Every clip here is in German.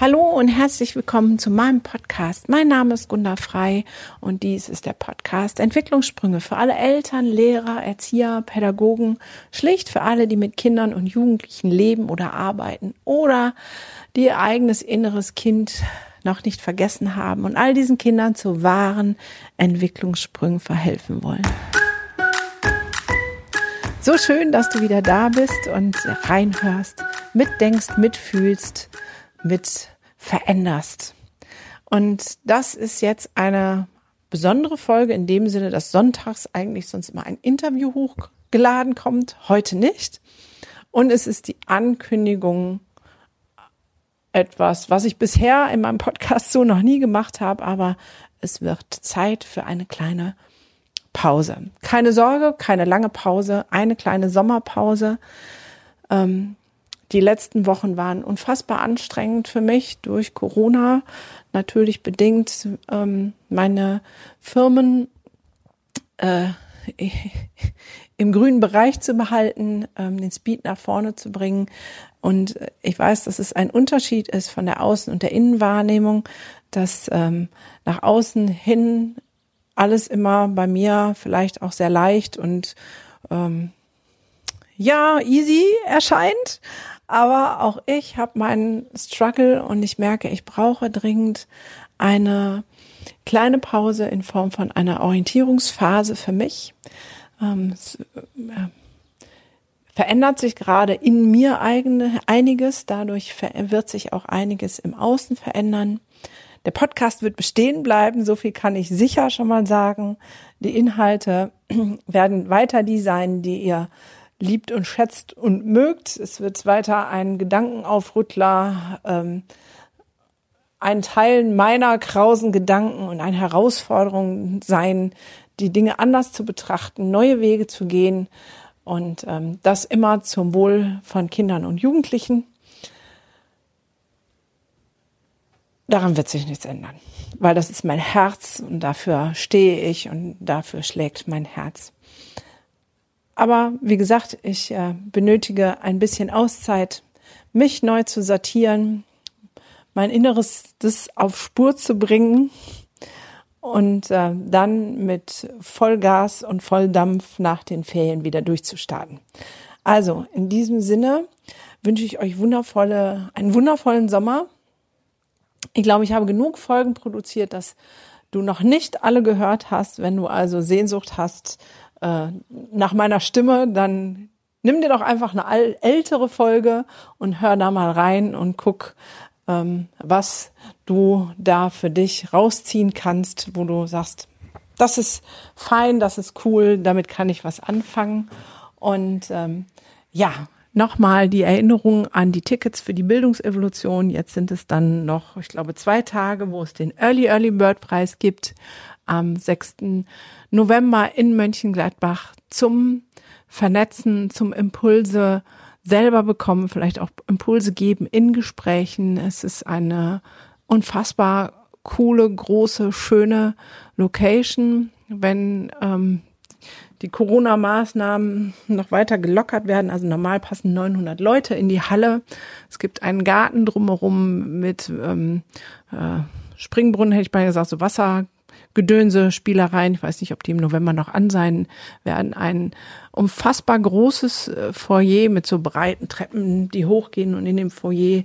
Hallo und herzlich willkommen zu meinem Podcast. Mein Name ist Gunda Frei und dies ist der Podcast Entwicklungssprünge für alle Eltern, Lehrer, Erzieher, Pädagogen, schlicht für alle, die mit Kindern und Jugendlichen leben oder arbeiten oder die ihr eigenes inneres Kind noch nicht vergessen haben und all diesen Kindern zu wahren Entwicklungssprüngen verhelfen wollen. So schön, dass du wieder da bist und reinhörst, mitdenkst, mitfühlst mit veränderst. Und das ist jetzt eine besondere Folge in dem Sinne, dass sonntags eigentlich sonst immer ein Interview hochgeladen kommt, heute nicht. Und es ist die Ankündigung etwas, was ich bisher in meinem Podcast so noch nie gemacht habe, aber es wird Zeit für eine kleine Pause. Keine Sorge, keine lange Pause, eine kleine Sommerpause. Ähm, die letzten Wochen waren unfassbar anstrengend für mich durch Corona, natürlich bedingt ähm, meine Firmen äh, im grünen Bereich zu behalten, ähm, den Speed nach vorne zu bringen. Und ich weiß, dass es ein Unterschied ist von der Außen- und der Innenwahrnehmung, dass ähm, nach außen hin alles immer bei mir vielleicht auch sehr leicht und ähm, ja, easy erscheint. Aber auch ich habe meinen Struggle und ich merke, ich brauche dringend eine kleine Pause in Form von einer Orientierungsphase für mich. Ähm, es, äh, verändert sich gerade in mir eigene, einiges, dadurch wird sich auch einiges im Außen verändern. Der Podcast wird bestehen bleiben, so viel kann ich sicher schon mal sagen. Die Inhalte werden weiter die sein, die ihr liebt und schätzt und mögt. Es wird weiter ein Gedankenaufrüttler, ähm, ein Teil meiner krausen Gedanken und eine Herausforderung sein, die Dinge anders zu betrachten, neue Wege zu gehen und ähm, das immer zum Wohl von Kindern und Jugendlichen. Daran wird sich nichts ändern, weil das ist mein Herz und dafür stehe ich und dafür schlägt mein Herz. Aber wie gesagt, ich äh, benötige ein bisschen Auszeit, mich neu zu sortieren, mein Inneres das auf Spur zu bringen und äh, dann mit Vollgas und Volldampf nach den Ferien wieder durchzustarten. Also in diesem Sinne wünsche ich euch wundervolle, einen wundervollen Sommer. Ich glaube, ich habe genug Folgen produziert, dass du noch nicht alle gehört hast. Wenn du also Sehnsucht hast, äh, nach meiner Stimme, dann nimm dir doch einfach eine ältere Folge und hör da mal rein und guck, ähm, was du da für dich rausziehen kannst, wo du sagst, das ist fein, das ist cool, damit kann ich was anfangen. Und ähm, ja, nochmal die Erinnerung an die Tickets für die Bildungsevolution. Jetzt sind es dann noch, ich glaube, zwei Tage, wo es den Early Early Bird Preis gibt am 6. November in Mönchengladbach zum Vernetzen, zum Impulse selber bekommen, vielleicht auch Impulse geben in Gesprächen. Es ist eine unfassbar coole, große, schöne Location. Wenn ähm, die Corona-Maßnahmen noch weiter gelockert werden. Also normal passen 900 Leute in die Halle. Es gibt einen Garten drumherum mit ähm, äh, Springbrunnen, hätte ich mal gesagt, so Wasser, Gedönse, Spielereien, ich weiß nicht, ob die im November noch an sein werden, ein unfassbar großes äh, Foyer mit so breiten Treppen, die hochgehen und in dem Foyer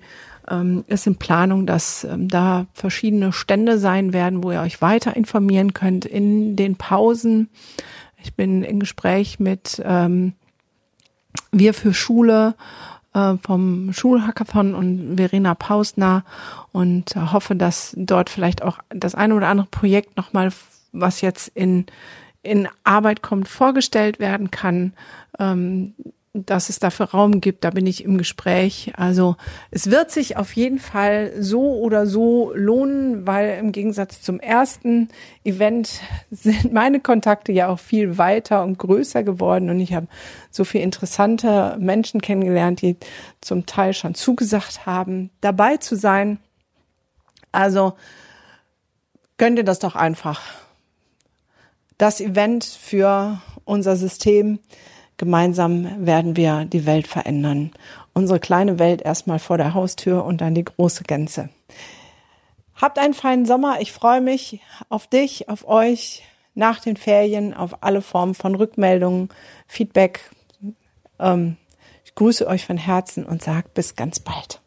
ähm, ist in Planung, dass ähm, da verschiedene Stände sein werden, wo ihr euch weiter informieren könnt in den Pausen. Ich bin in Gespräch mit ähm, Wir für Schule äh, vom Schulhackathon und Verena Pausner und hoffe, dass dort vielleicht auch das eine oder andere Projekt nochmal, was jetzt in, in Arbeit kommt, vorgestellt werden kann. Ähm, dass es dafür Raum gibt, da bin ich im Gespräch. Also es wird sich auf jeden Fall so oder so lohnen, weil im Gegensatz zum ersten Event sind meine Kontakte ja auch viel weiter und größer geworden und ich habe so viele interessante Menschen kennengelernt, die zum Teil schon zugesagt haben, dabei zu sein. Also gönnt ihr das doch einfach. Das Event für unser System Gemeinsam werden wir die Welt verändern. Unsere kleine Welt erstmal vor der Haustür und dann die große Gänze. Habt einen feinen Sommer. Ich freue mich auf dich, auf euch nach den Ferien, auf alle Formen von Rückmeldungen, Feedback. Ähm, ich grüße euch von Herzen und sage bis ganz bald.